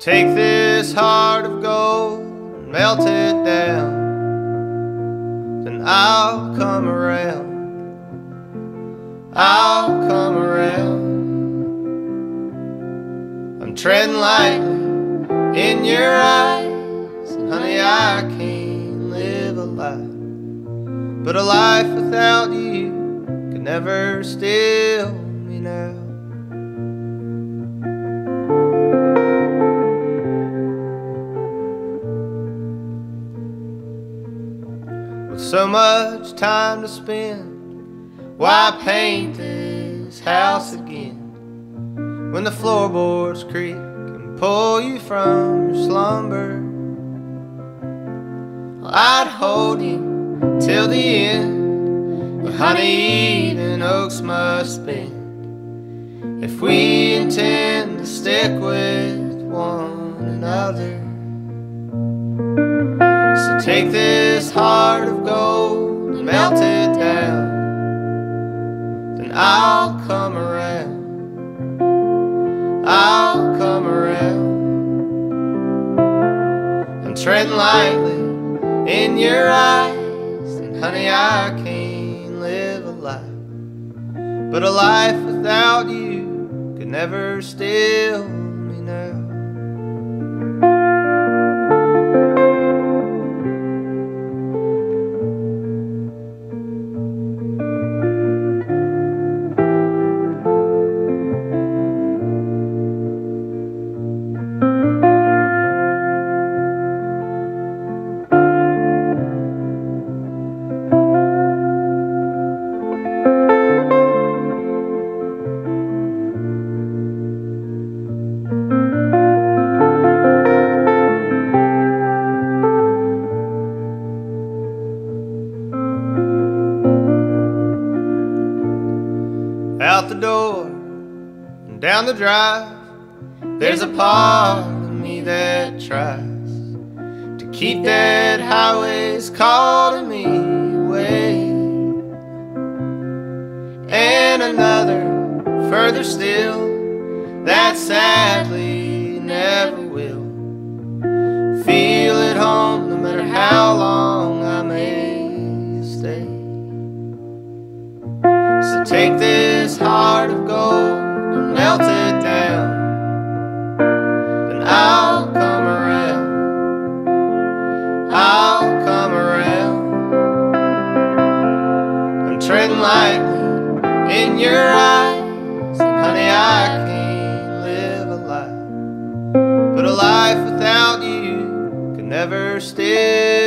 Take this heart of gold and melt it down. Then I'll come around. I'll come around. I'm treading lightly in your eyes. And honey, I can't live a life. But a life without you could never still me now. So much time to spend, why paint this house again? When the floorboards creak and pull you from your slumber, I'd hold you till the end. But honey, even oaks must bend if we intend to stick with heart of gold and melt it down. Then I'll come around. I'll come around. I'm treading lightly in your eyes, and honey, I can't live a life. But a life without you could never still me now. out the door and down the drive. There's a part of me that tries to keep that highway's calling me away. And another further still that sadly never will. Feel at home no matter how long I may stay. So take this. trend light in your eyes. And honey, I can't live a life, but a life without you can never stay.